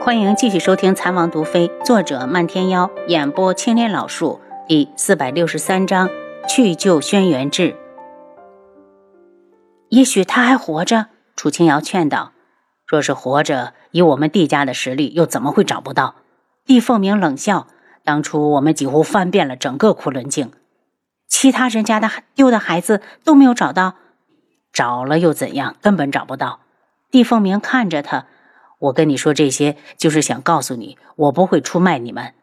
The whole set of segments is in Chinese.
欢迎继续收听《残王毒妃》，作者漫天妖，演播青莲老树，第四百六十三章去救轩辕志。也许他还活着，楚清瑶劝道：“若是活着，以我们帝家的实力，又怎么会找不到？”帝凤鸣冷笑：“当初我们几乎翻遍了整个昆仑镜，其他人家的丢的孩子都没有找到，找了又怎样？根本找不到。”帝凤鸣看着他。我跟你说这些，就是想告诉你，我不会出卖你们。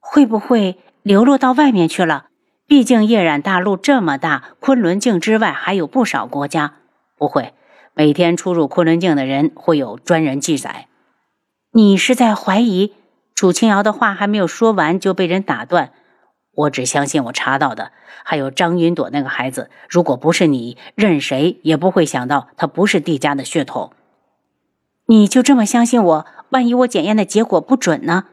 会不会流落到外面去了？毕竟夜染大陆这么大，昆仑镜之外还有不少国家。不会，每天出入昆仑镜的人会有专人记载。你是在怀疑？楚清瑶的话还没有说完，就被人打断。我只相信我查到的，还有张云朵那个孩子。如果不是你，任谁也不会想到他不是帝家的血统。你就这么相信我？万一我检验的结果不准呢？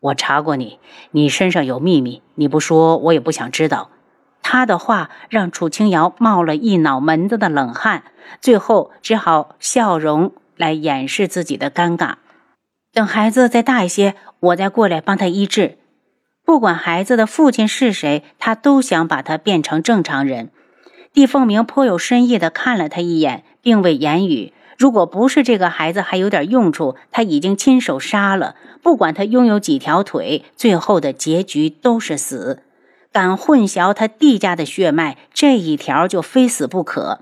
我查过你，你身上有秘密，你不说我也不想知道。他的话让楚清瑶冒了一脑门子的冷汗，最后只好笑容来掩饰自己的尴尬。等孩子再大一些，我再过来帮他医治。不管孩子的父亲是谁，他都想把他变成正常人。帝凤鸣颇有深意的看了他一眼，并未言语。如果不是这个孩子还有点用处，他已经亲手杀了。不管他拥有几条腿，最后的结局都是死。敢混淆他帝家的血脉，这一条就非死不可。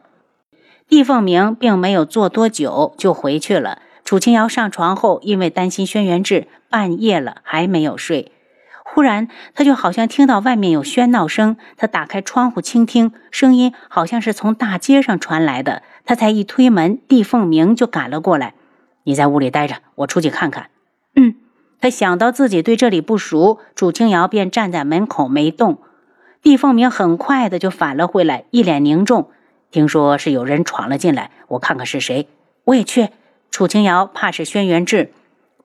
帝凤鸣并没有坐多久就回去了。楚清瑶上床后，因为担心轩辕志，半夜了还没有睡。忽然，他就好像听到外面有喧闹声，他打开窗户倾听，声音好像是从大街上传来的。他才一推门，帝凤鸣就赶了过来。你在屋里待着，我出去看看。嗯，他想到自己对这里不熟，楚清瑶便站在门口没动。帝凤鸣很快的就返了回来，一脸凝重。听说是有人闯了进来，我看看是谁。我也去。楚清瑶怕是轩辕志，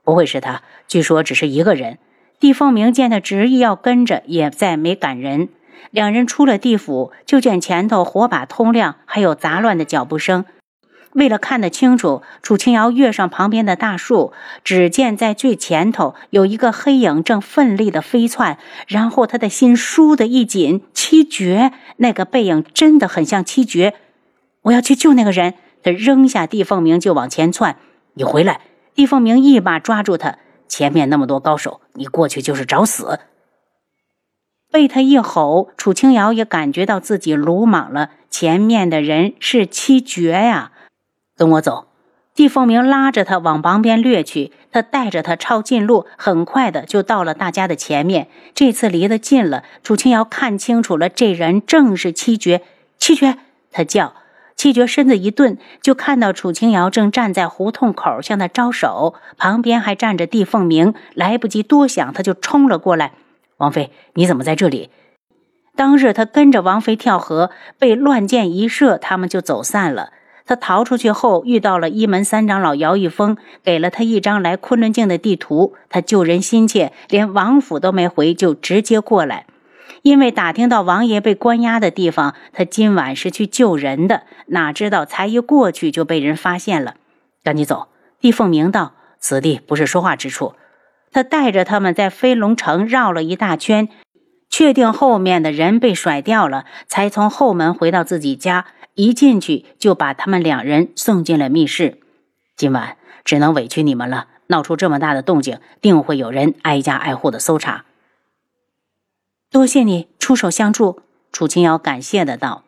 不会是他。据说只是一个人。帝凤鸣见他执意要跟着，也再没赶人。两人出了地府，就见前头火把通亮，还有杂乱的脚步声。为了看得清楚，楚清瑶跃上旁边的大树，只见在最前头有一个黑影正奋力的飞窜。然后他的心倏地一紧，七绝那个背影真的很像七绝。我要去救那个人。他扔下帝凤鸣就往前窜。你回来！帝凤鸣一把抓住他。前面那么多高手，你过去就是找死。被他一吼，楚清瑶也感觉到自己鲁莽了。前面的人是七绝呀！跟我走。帝凤鸣拉着他往旁边掠去，他带着他抄近路，很快的就到了大家的前面。这次离得近了，楚清瑶看清楚了，这人正是七绝。七绝，他叫。七绝身子一顿，就看到楚清瑶正站在胡同口向他招手，旁边还站着帝凤鸣。来不及多想，他就冲了过来。王妃，你怎么在这里？当日他跟着王妃跳河，被乱箭一射，他们就走散了。他逃出去后，遇到了一门三长老姚一峰，给了他一张来昆仑镜的地图。他救人心切，连王府都没回，就直接过来。因为打听到王爷被关押的地方，他今晚是去救人的，哪知道才一过去就被人发现了。赶紧走！帝凤鸣道：“此地不是说话之处。”他带着他们在飞龙城绕了一大圈，确定后面的人被甩掉了，才从后门回到自己家。一进去就把他们两人送进了密室。今晚只能委屈你们了，闹出这么大的动静，定会有人挨家挨户的搜查。多谢你出手相助，楚清瑶感谢的道。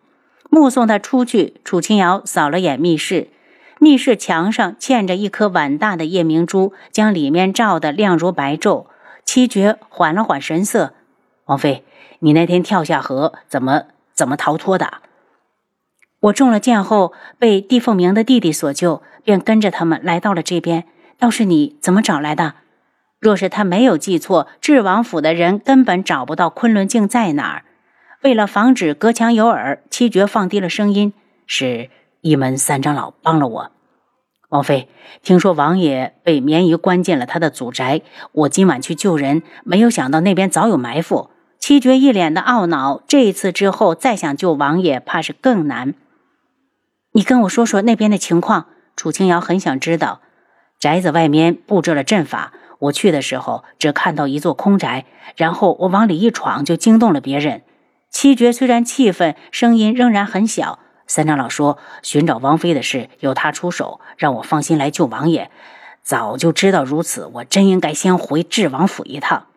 目送他出去，楚清瑶扫了眼密室。密室墙上嵌着一颗碗大的夜明珠，将里面照得亮如白昼。七绝缓了缓神色：“王妃，你那天跳下河，怎么怎么逃脱的？”我中了箭后，被帝凤鸣的弟弟所救，便跟着他们来到了这边。倒是你怎么找来的？若是他没有记错，智王府的人根本找不到昆仑镜在哪儿。为了防止隔墙有耳，七绝放低了声音：“是。”一门三长老帮了我，王妃，听说王爷被绵夷关进了他的祖宅，我今晚去救人，没有想到那边早有埋伏。七绝一脸的懊恼，这一次之后再想救王爷，怕是更难。你跟我说说那边的情况。楚清瑶很想知道。宅子外面布置了阵法，我去的时候只看到一座空宅，然后我往里一闯，就惊动了别人。七绝虽然气愤，声音仍然很小。三长老说：“寻找王妃的事由他出手，让我放心来救王爷。早就知道如此，我真应该先回智王府一趟。”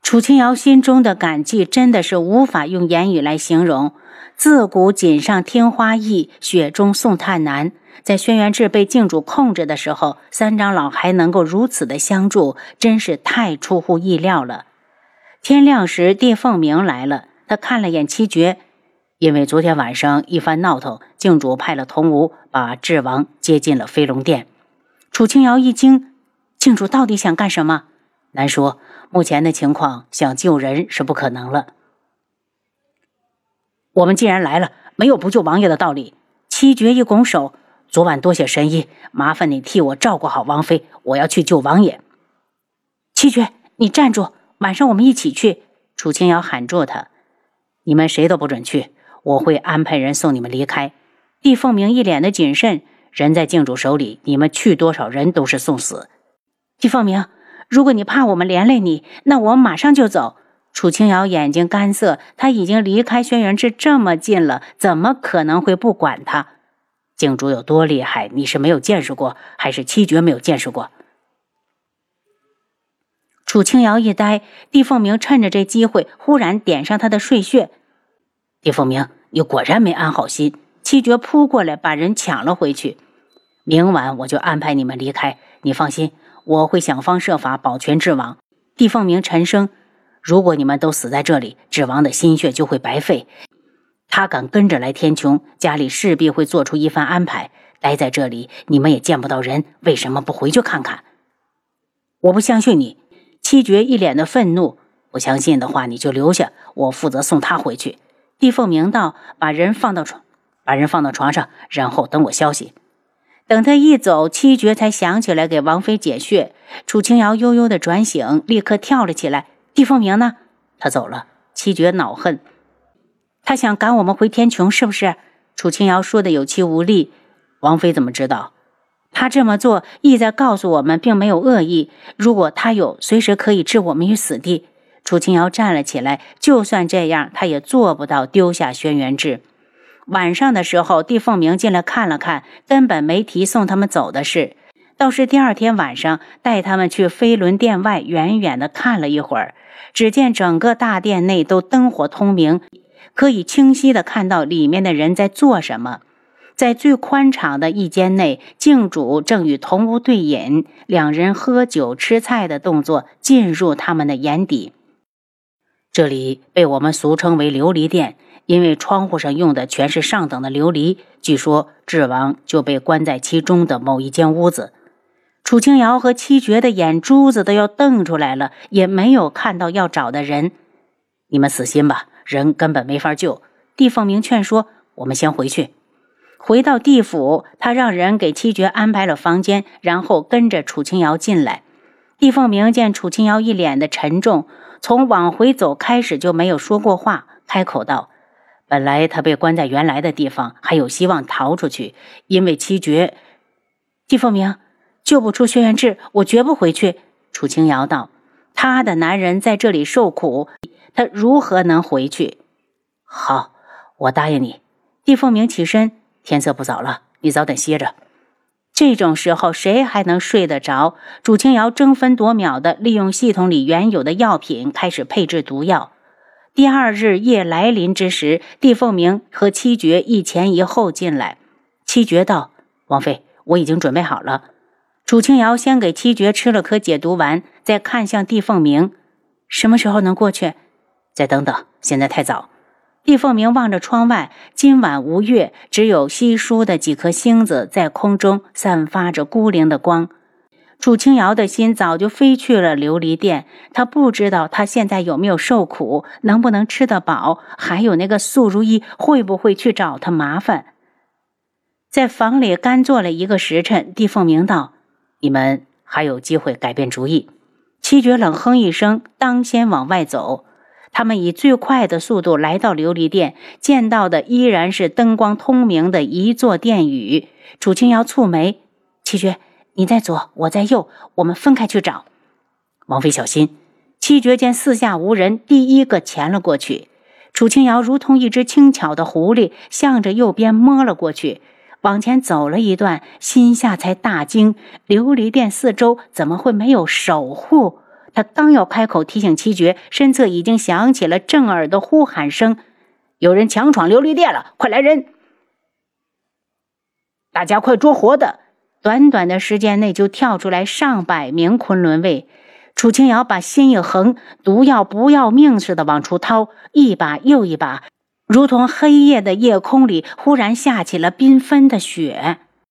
楚清瑶心中的感激真的是无法用言语来形容。自古锦上添花易，雪中送炭难。在轩辕志被靖主控制的时候，三长老还能够如此的相助，真是太出乎意料了。天亮时，帝凤鸣来了，他看了眼七绝，因为昨天晚上一番闹腾，靖主派了童无把智王接进了飞龙殿。楚清瑶一惊，靖主到底想干什么？难说，目前的情况想救人是不可能了。我们既然来了，没有不救王爷的道理。七绝一拱手。昨晚多谢神医，麻烦你替我照顾好王妃，我要去救王爷。七绝，你站住！晚上我们一起去。楚清瑶喊住他：“你们谁都不准去，我会安排人送你们离开。”帝凤鸣一脸的谨慎：“人在靖主手里，你们去多少人都是送死。”帝凤鸣，如果你怕我们连累你，那我马上就走。楚清瑶眼睛干涩，他已经离开轩辕志这么近了，怎么可能会不管他？靖主有多厉害？你是没有见识过，还是七绝没有见识过？楚清瑶一呆，帝凤鸣趁着这机会，忽然点上他的睡穴。帝凤鸣，你果然没安好心。七绝扑过来，把人抢了回去。明晚我就安排你们离开。你放心，我会想方设法保全智王。帝凤鸣沉声：如果你们都死在这里，智王的心血就会白费。他敢跟着来天穹，家里势必会做出一番安排。待在这里，你们也见不到人，为什么不回去看看？我不相信你。七绝一脸的愤怒。不相信的话，你就留下，我负责送他回去。帝凤鸣道：“把人放到床，把人放到床上，然后等我消息。”等他一走，七绝才想起来给王妃解穴。楚清瑶悠悠的转醒，立刻跳了起来。帝凤鸣呢？他走了。七绝恼恨。他想赶我们回天穹，是不是？楚清瑶说的有气无力。王妃怎么知道？他这么做意在告诉我们，并没有恶意。如果他有，随时可以置我们于死地。楚清瑶站了起来，就算这样，他也做不到丢下轩辕志。晚上的时候，帝凤鸣进来看了看，根本没提送他们走的事，倒是第二天晚上带他们去飞轮殿外远远的看了一会儿。只见整个大殿内都灯火通明。可以清晰的看到里面的人在做什么。在最宽敞的一间内，静主正与同屋对饮，两人喝酒吃菜的动作进入他们的眼底。这里被我们俗称为琉璃殿，因为窗户上用的全是上等的琉璃。据说智王就被关在其中的某一间屋子。楚清瑶和七绝的眼珠子都要瞪出来了，也没有看到要找的人。你们死心吧。人根本没法救。帝凤鸣劝说我们先回去。回到地府，他让人给七绝安排了房间，然后跟着楚清瑶进来。帝凤鸣见楚清瑶一脸的沉重，从往回走开始就没有说过话，开口道：“本来他被关在原来的地方，还有希望逃出去，因为七绝。”帝凤鸣救不出轩辕志，我绝不回去。楚清瑶道：“他的男人在这里受苦。”他如何能回去？好，我答应你。帝凤鸣起身，天色不早了，你早点歇着。这种时候谁还能睡得着？楚清瑶争分夺秒地利用系统里原有的药品，开始配制毒药。第二日夜来临之时，帝凤鸣和七绝一前一后进来。七绝道：“王妃，我已经准备好了。”楚清瑶先给七绝吃了颗解毒丸，再看向帝凤鸣：“什么时候能过去？”再等等，现在太早。帝凤鸣望着窗外，今晚无月，只有稀疏的几颗星子在空中散发着孤零的光。楚清瑶的心早就飞去了琉璃殿，他不知道他现在有没有受苦，能不能吃得饱，还有那个素如意会不会去找他麻烦。在房里干坐了一个时辰，帝凤鸣道：“你们还有机会改变主意。”七绝冷哼一声，当先往外走。他们以最快的速度来到琉璃殿，见到的依然是灯光通明的一座殿宇。楚清瑶蹙眉：“七绝，你在左，我在右，我们分开去找。王妃小心！七绝见四下无人，第一个潜了过去。楚清瑶如同一只轻巧的狐狸，向着右边摸了过去。往前走了一段，心下才大惊：琉璃殿四周怎么会没有守护？他刚要开口提醒七绝，身侧已经响起了震耳的呼喊声：“有人强闯琉璃殿了！快来人！大家快捉活的！”短短的时间内就跳出来上百名昆仑卫。楚清瑶把心一横，毒药不要命似的往出掏，一把又一把。如同黑夜的夜空里忽然下起了缤纷的雪。